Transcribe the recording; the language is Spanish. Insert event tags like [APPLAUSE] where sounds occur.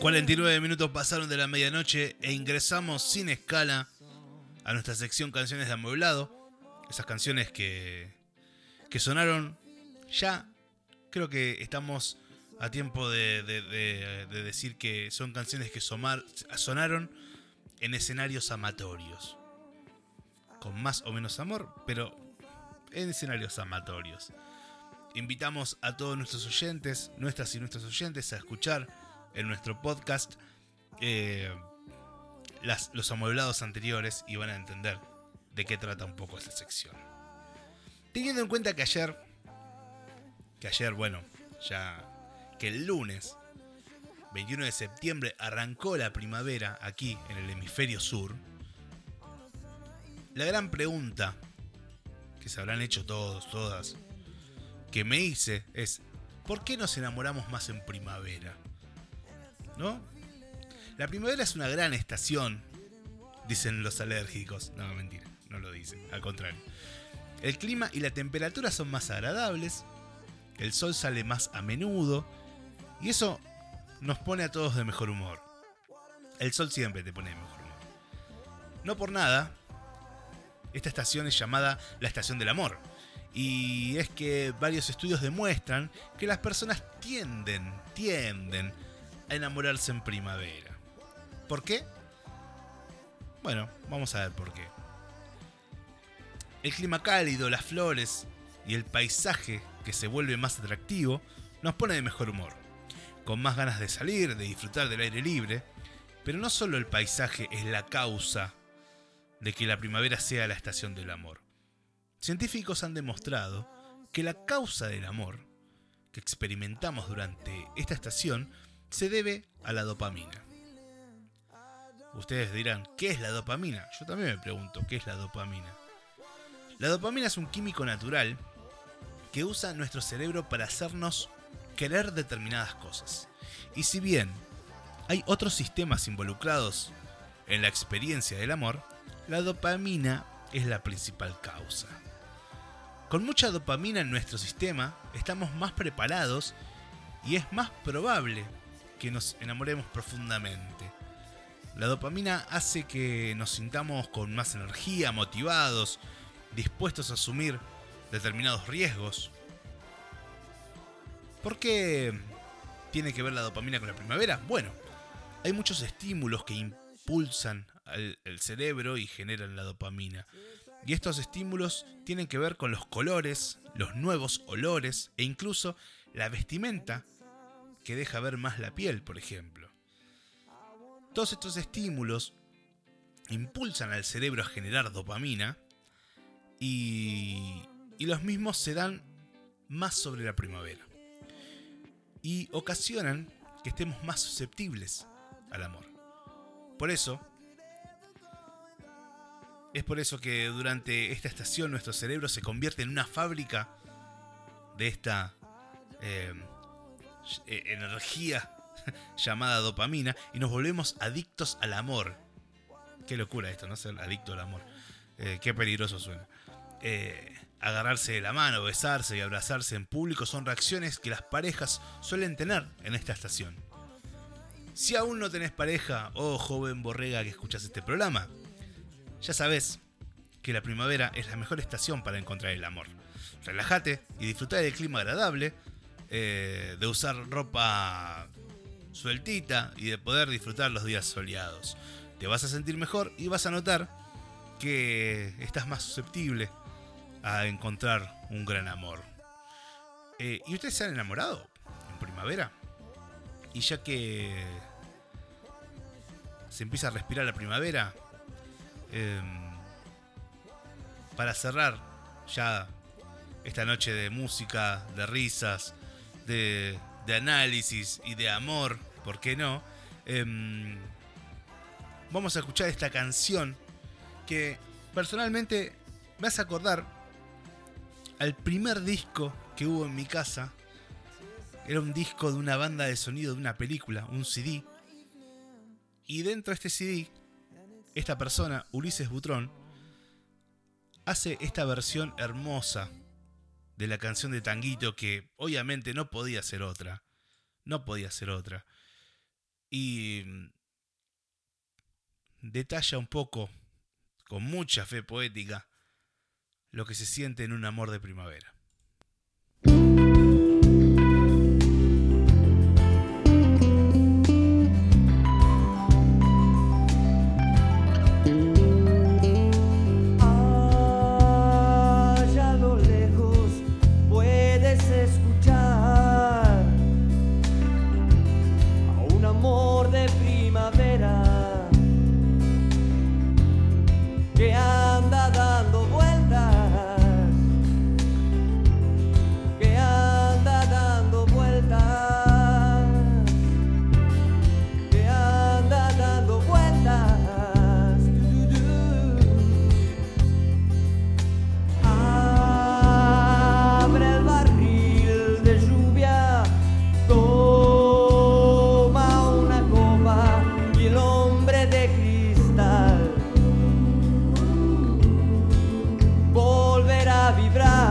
49 minutos pasaron de la medianoche e ingresamos sin escala a nuestra sección canciones de amueblado. Esas canciones que, que sonaron ya, creo que estamos a tiempo de, decir que son canciones que sonaron en escenarios amatorios. Con más o menos amor, pero en escenarios amatorios. Invitamos a todos nuestros oyentes, nuestras y nuestros oyentes, a escuchar en nuestro podcast eh, los amueblados anteriores y van a entender de qué trata un poco esta sección. Teniendo en cuenta que ayer, que ayer, bueno, ya que el lunes 21 de septiembre arrancó la primavera aquí en el hemisferio sur, la gran pregunta que se habrán hecho todos, todas, que me hice es, ¿por qué nos enamoramos más en primavera? ¿No? La primavera es una gran estación, dicen los alérgicos. No, mentira, no lo dicen, al contrario. El clima y la temperatura son más agradables, el sol sale más a menudo, y eso nos pone a todos de mejor humor. El sol siempre te pone de mejor humor. No por nada, esta estación es llamada la estación del amor. Y es que varios estudios demuestran que las personas tienden, tienden a enamorarse en primavera. ¿Por qué? Bueno, vamos a ver por qué. El clima cálido, las flores y el paisaje que se vuelve más atractivo nos pone de mejor humor con más ganas de salir, de disfrutar del aire libre, pero no solo el paisaje es la causa de que la primavera sea la estación del amor. Científicos han demostrado que la causa del amor que experimentamos durante esta estación se debe a la dopamina. Ustedes dirán, ¿qué es la dopamina? Yo también me pregunto, ¿qué es la dopamina? La dopamina es un químico natural que usa nuestro cerebro para hacernos querer determinadas cosas. Y si bien hay otros sistemas involucrados en la experiencia del amor, la dopamina es la principal causa. Con mucha dopamina en nuestro sistema, estamos más preparados y es más probable que nos enamoremos profundamente. La dopamina hace que nos sintamos con más energía, motivados, dispuestos a asumir determinados riesgos, ¿Por qué tiene que ver la dopamina con la primavera? Bueno, hay muchos estímulos que impulsan al, el cerebro y generan la dopamina. Y estos estímulos tienen que ver con los colores, los nuevos olores e incluso la vestimenta que deja ver más la piel, por ejemplo. Todos estos estímulos impulsan al cerebro a generar dopamina y, y los mismos se dan más sobre la primavera y ocasionan que estemos más susceptibles al amor. Por eso, es por eso que durante esta estación nuestro cerebro se convierte en una fábrica de esta eh, e-, energía [LAUGHS] llamada dopamina y nos volvemos adictos al amor. Qué locura esto, ¿no? Ser adicto al amor. Eh, qué peligroso suena. Eh, Agarrarse de la mano, besarse y abrazarse en público son reacciones que las parejas suelen tener en esta estación. Si aún no tenés pareja, oh joven borrega que escuchas este programa, ya sabes que la primavera es la mejor estación para encontrar el amor. Relájate y disfruta del clima agradable, eh, de usar ropa sueltita y de poder disfrutar los días soleados. Te vas a sentir mejor y vas a notar que estás más susceptible a encontrar un gran amor. Eh, ¿Y ustedes se han enamorado en primavera? Y ya que se empieza a respirar la primavera, em, para cerrar ya esta noche de música, de risas, de, análisis y de amor, ¿por qué no? Em, vamos a escuchar esta canción que personalmente me hace acordar al primer disco que hubo en mi casa. Era un disco de una banda de sonido de una película, un CD. Y dentro de este CD, esta persona, Ulises Butrón, hace esta versión hermosa de la canción de Tanguito que obviamente no podía ser otra. No podía ser otra. Y mm, detalla un poco, con mucha fe poética, lo que se siente en un amor de primavera. Amor